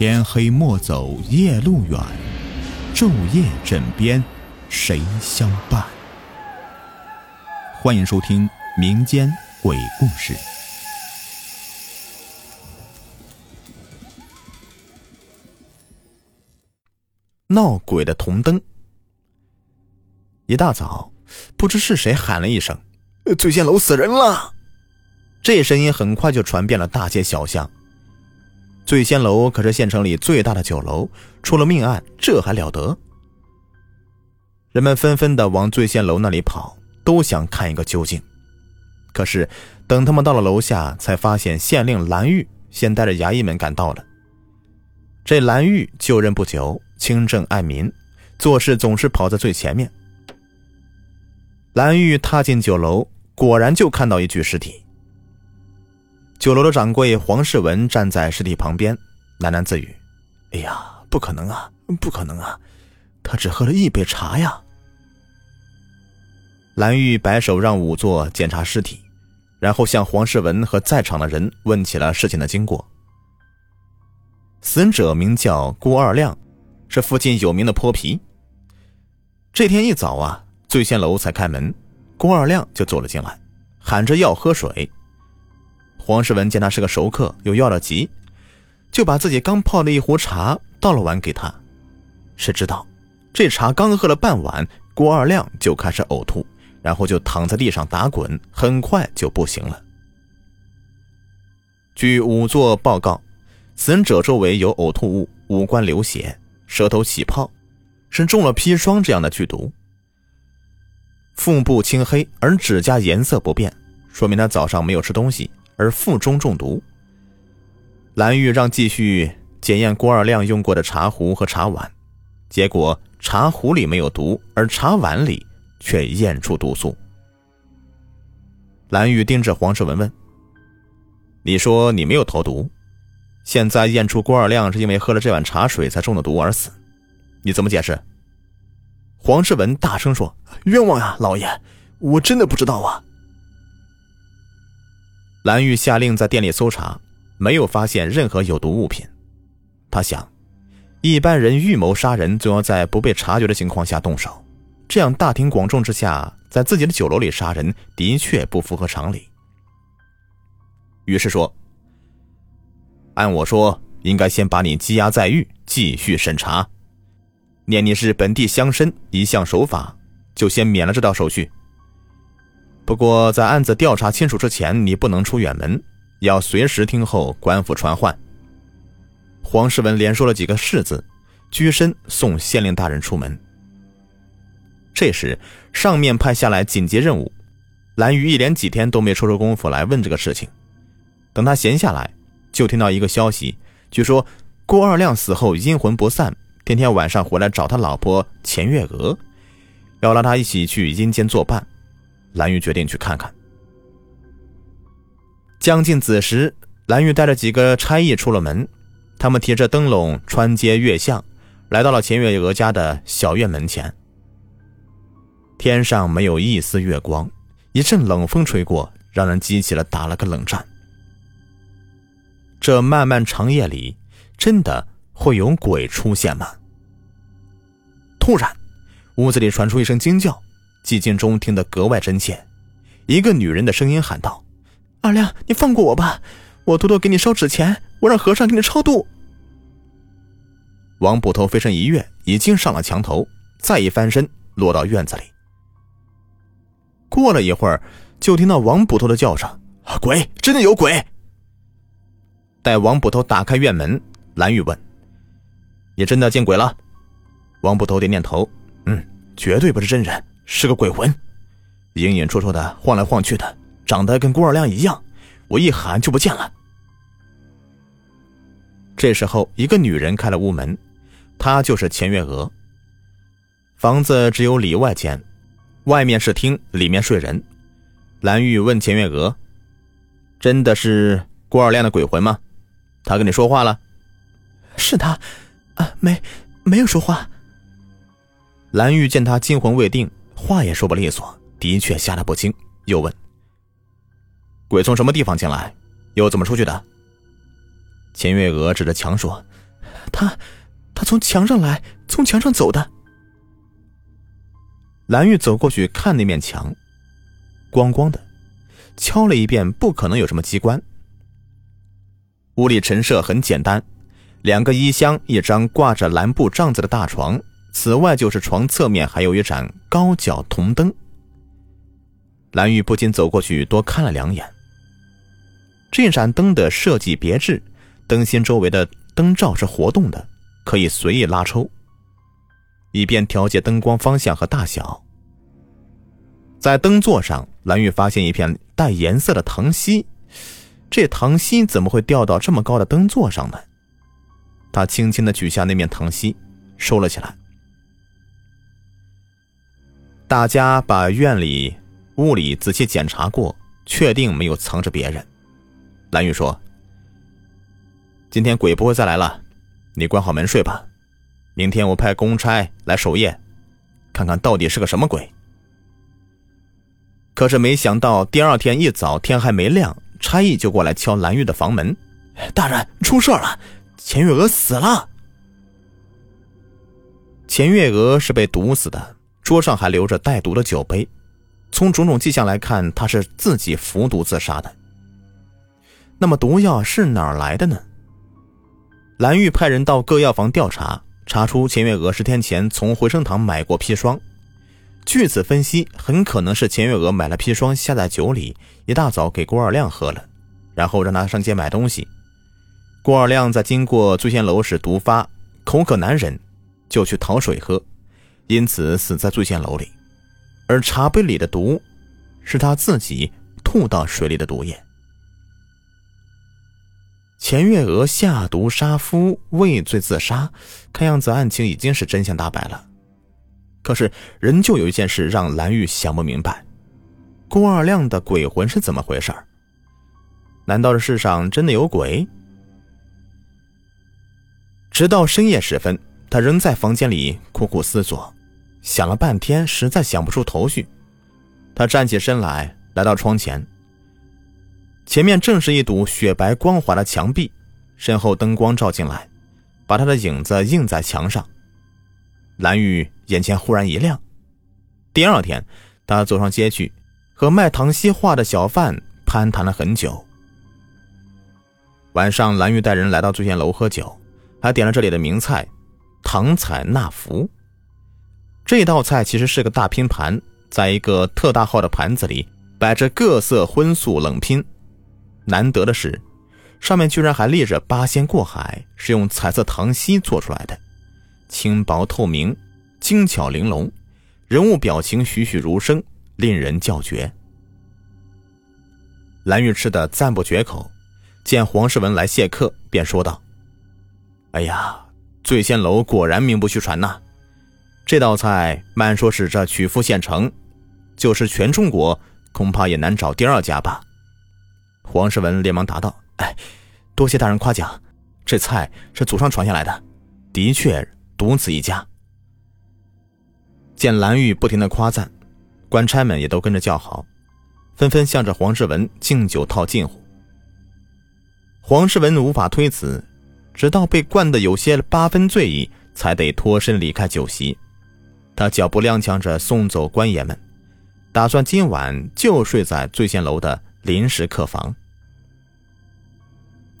天黑莫走夜路远，昼夜枕边谁相伴？欢迎收听民间鬼故事。闹鬼的铜灯。一大早，不知是谁喊了一声：“醉仙楼死人了！”这声音很快就传遍了大街小巷。醉仙楼可是县城里最大的酒楼，出了命案，这还了得？人们纷纷的往醉仙楼那里跑，都想看一个究竟。可是，等他们到了楼下，才发现县令蓝玉先带着衙役们赶到了。这蓝玉就任不久，清正爱民，做事总是跑在最前面。蓝玉踏进酒楼，果然就看到一具尸体。酒楼的掌柜黄世文站在尸体旁边，喃喃自语：“哎呀，不可能啊，不可能啊，他只喝了一杯茶呀。”蓝玉摆手让仵作检查尸体，然后向黄世文和在场的人问起了事情的经过。死者名叫郭二亮，是附近有名的泼皮。这天一早啊，醉仙楼才开门，郭二亮就走了进来，喊着要喝水。黄世文见他是个熟客，又要了急，就把自己刚泡的一壶茶倒了碗给他。谁知道，这茶刚喝了半碗，郭二亮就开始呕吐，然后就躺在地上打滚，很快就不行了。据仵作报告，死者周围有呕吐物，五官流血，舌头起泡，是中了砒霜这样的剧毒。腹部青黑，而指甲颜色不变，说明他早上没有吃东西。而腹中中毒，蓝玉让继续检验郭二亮用过的茶壶和茶碗，结果茶壶里没有毒，而茶碗里却验出毒素。蓝玉盯着黄世文问：“你说你没有投毒，现在验出郭二亮是因为喝了这碗茶水才中的毒而死，你怎么解释？”黄世文大声说：“冤枉呀，老爷，我真的不知道啊。”蓝玉下令在店里搜查，没有发现任何有毒物品。他想，一般人预谋杀人，总要在不被察觉的情况下动手，这样大庭广众之下，在自己的酒楼里杀人，的确不符合常理。于是说：“按我说，应该先把你羁押在狱，继续审查。念你是本地乡绅，一向守法，就先免了这道手续。”不过，在案子调查清楚之前，你不能出远门，要随时听候官府传唤。黄世文连说了几个“是”字，居身送县令大人出门。这时，上面派下来紧急任务，蓝玉一连几天都没抽出功夫来问这个事情。等他闲下来，就听到一个消息，据说郭二亮死后阴魂不散，天天晚上回来找他老婆钱月娥，要拉他一起去阴间作伴。蓝玉决定去看看。将近子时，蓝玉带着几个差役出了门，他们提着灯笼穿街越巷，来到了钱月娥家的小院门前。天上没有一丝月光，一阵冷风吹过，让人激起了打了个冷战。这漫漫长夜里，真的会有鬼出现吗？突然，屋子里传出一声惊叫。寂静中听得格外真切，一个女人的声音喊道：“二亮，你放过我吧，我偷偷给你烧纸钱，我让和尚给你超度。”王捕头飞身一跃，已经上了墙头，再一翻身落到院子里。过了一会儿，就听到王捕头的叫声：“鬼，真的有鬼！”待王捕头打开院门，蓝玉问：“你真的见鬼了？”王捕头点点头：“嗯，绝对不是真人。”是个鬼魂，隐隐绰绰的晃来晃去的，长得跟郭二亮一样。我一喊就不见了。这时候，一个女人开了屋门，她就是钱月娥。房子只有里外间，外面是厅，里面睡人。蓝玉问钱月娥：“真的是郭二亮的鬼魂吗？他跟你说话了？”“是他，啊，没，没有说话。”蓝玉见他惊魂未定。话也说不利索，的确吓得不轻，又问：“鬼从什么地方进来？又怎么出去的？”钱月娥指着墙说：“他，他从墙上来，从墙上走的。蓝玉走过去看那面墙，光光的，敲了一遍，不可能有什么机关。屋里陈设很简单，两个衣箱，一张挂着蓝布帐子的大床，此外就是床侧面还有一盏高脚铜灯。蓝玉不禁走过去多看了两眼。这盏灯的设计别致，灯芯周围的灯罩是活动的，可以随意拉抽，以便调节灯光方向和大小。在灯座上，蓝玉发现一片带颜色的糖稀，这糖稀怎么会掉到这么高的灯座上呢？他轻轻的取下那面糖稀，收了起来。大家把院里、屋里仔细检查过，确定没有藏着别人。蓝玉说：“今天鬼不会再来了，你关好门睡吧。明天我派公差来守夜，看看到底是个什么鬼。”可是没想到，第二天一早天还没亮，差役就过来敲蓝玉的房门：“大人，出事了，钱月娥死了。”钱月娥是被毒死的，桌上还留着带毒的酒杯，从种种迹象来看，他是自己服毒自杀的。那么毒药是哪儿来的呢？蓝玉派人到各药房调查，查出钱月娥十天前从回生堂买过砒霜。据此分析，很可能是钱月娥买了砒霜下在酒里，一大早给郭二亮喝了，然后让他上街买东西。郭二亮在经过醉仙楼时毒发，口渴难忍，就去讨水喝，因此死在醉仙楼里。而茶杯里的毒，是他自己吐到水里的毒液。钱月娥下毒杀夫，畏罪自杀，看样子案情已经是真相大白了。可是，仍旧有一件事让蓝玉想不明白：郭二亮的鬼魂是怎么回事难道这世上真的有鬼？直到深夜时分，他仍在房间里苦苦思索，想了半天，实在想不出头绪。他站起身来，来到窗前。前面正是一堵雪白光滑的墙壁，身后灯光照进来，把他的影子映在墙上。蓝玉眼前忽然一亮。第二天，他走上街去，和卖糖稀画的小贩攀谈了很久。晚上，蓝玉带人来到醉仙楼喝酒，还点了这里的名菜——糖彩纳福。这道菜其实是个大拼盘，在一个特大号的盘子里摆着各色荤素冷拼。难得的是，上面居然还列着“八仙过海”，是用彩色糖稀做出来的，轻薄透明，精巧玲珑，人物表情栩栩如生，令人叫绝。蓝玉吃的赞不绝口，见黄世文来谢客，便说道：“哎呀，醉仙楼果然名不虚传呐！这道菜，慢说是这曲阜县城，就是全中国，恐怕也难找第二家吧。”黄世文连忙答道：“哎，多谢大人夸奖，这菜是祖上传下来的，的确独此一家。”见蓝玉不停的夸赞，官差们也都跟着叫好，纷纷向着黄世文敬酒套近乎。黄世文无法推辞，直到被灌得有些八分醉意，才得脱身离开酒席。他脚步踉跄着送走官爷们，打算今晚就睡在醉仙楼的临时客房。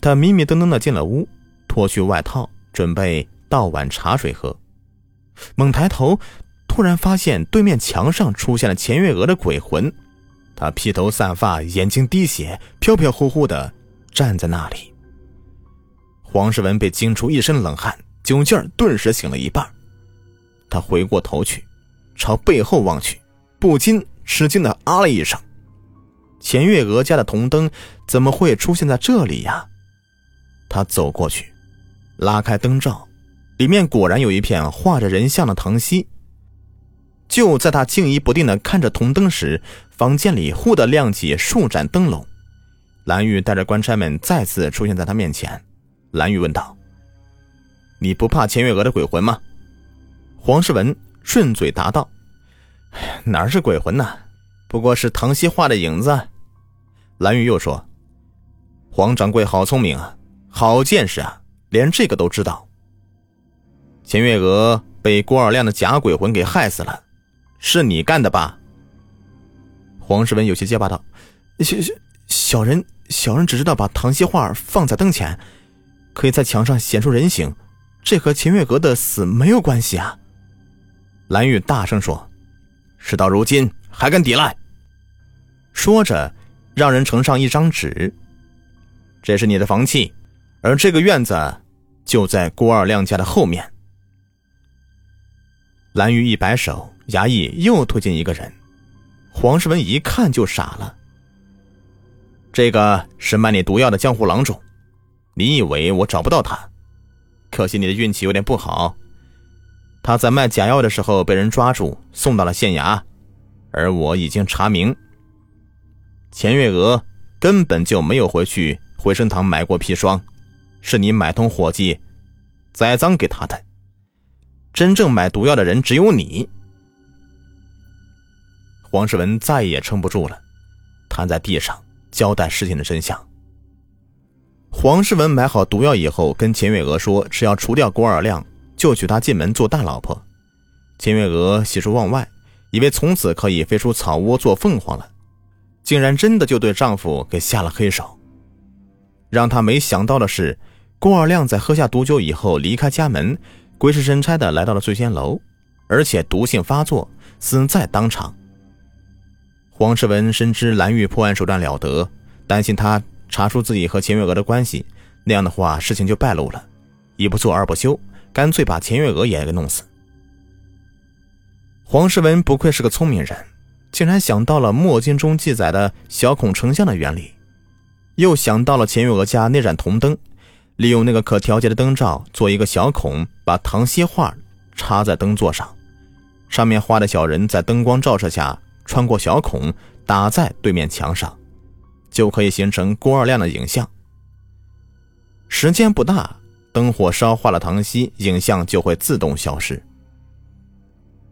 他迷迷瞪瞪的进了屋，脱去外套，准备倒碗茶水喝。猛抬头，突然发现对面墙上出现了钱月娥的鬼魂。他披头散发，眼睛滴血，飘飘忽忽的站在那里。黄世文被惊出一身冷汗，酒劲儿顿时醒了一半。他回过头去，朝背后望去，不禁吃惊的啊了一声：“钱月娥家的铜灯怎么会出现在这里呀？”他走过去，拉开灯罩，里面果然有一片画着人像的糖稀。就在他惊疑不定的看着铜灯时，房间里忽地亮起数盏灯笼。蓝玉带着官差们再次出现在他面前。蓝玉问道：“你不怕钱月娥的鬼魂吗？”黄世文顺嘴答道：“哪是鬼魂呢？不过是唐熙画的影子。”蓝玉又说：“黄掌柜好聪明啊！”好见识啊！连这个都知道，钱月娥被郭二亮的假鬼魂给害死了，是你干的吧？”黄世文有些结巴道：“小小人，小人只知道把唐熙画放在灯前，可以在墙上显出人形，这和钱月娥的死没有关系啊。”蓝玉大声说：“事到如今还敢抵赖？”说着，让人呈上一张纸：“这是你的房契，而这个院子就在郭二亮家的后面。”蓝玉一摆手，衙役又推进一个人。黄世文一看就傻了。这个是卖你毒药的江湖郎中，你以为我找不到他？可惜你的运气有点不好。他在卖假药的时候被人抓住，送到了县衙，而我已经查明，钱月娥根本就没有回去回生堂买过砒霜，是你买通伙计栽赃给他的。真正买毒药的人只有你。黄世文再也撑不住了，瘫在地上交代事情的真相。黄世文买好毒药以后，跟钱月娥说：“只要除掉郭二亮，就娶她进门做大老婆。”秦月娥喜出望外，以为从此可以飞出草窝做凤凰了，竟然真的就对丈夫给下了黑手。让她没想到的是，郭二亮在喝下毒酒以后离开家门，鬼使神差的来到了醉仙楼，而且毒性发作，死在当场。黄世文深知蓝玉破案手段了得，担心他查出自己和秦月娥的关系，那样的话事情就败露了。一不做二不休，干脆把钱月娥也给弄死。黄世文不愧是个聪明人，竟然想到了墨经中记载的小孔成像的原理，又想到了钱月娥家那盏铜灯，利用那个可调节的灯罩做一个小孔，把唐熙画插在灯座上，上面画的小人在灯光照射下。穿过小孔，打在对面墙上，就可以形成郭二亮的影像。时间不大，灯火烧化了唐熙，影像就会自动消失。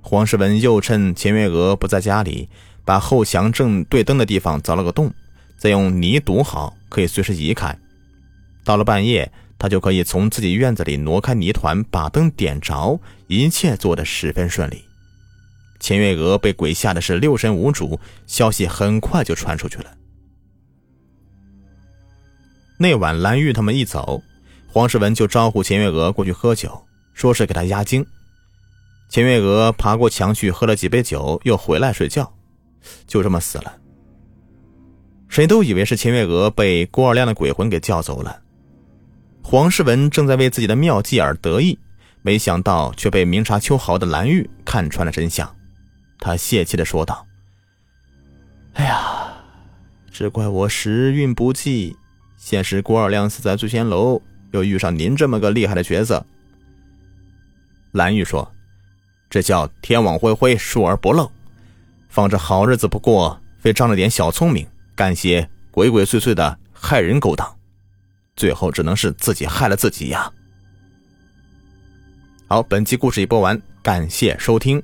黄世文又趁钱月娥不在家里，把后墙正对灯的地方凿了个洞，再用泥堵好，可以随时移开。到了半夜，他就可以从自己院子里挪开泥团，把灯点着，一切做得十分顺利。钱月娥被鬼吓的是六神无主，消息很快就传出去了。那晚蓝玉他们一走，黄世文就招呼钱月娥过去喝酒，说是给她压惊。钱月娥爬过墙去喝了几杯酒，又回来睡觉，就这么死了。谁都以为是钱月娥被郭二亮的鬼魂给叫走了。黄世文正在为自己的妙计而得意，没想到却被明察秋毫的蓝玉看穿了真相。他泄气的说道：“哎呀，只怪我时运不济，先是郭二亮死在醉仙楼，又遇上您这么个厉害的角色。”蓝玉说：“这叫天网恢恢，疏而不漏。放着好日子不过，非仗着点小聪明，干些鬼鬼祟祟的害人勾当，最后只能是自己害了自己呀。”好，本期故事已播完，感谢收听。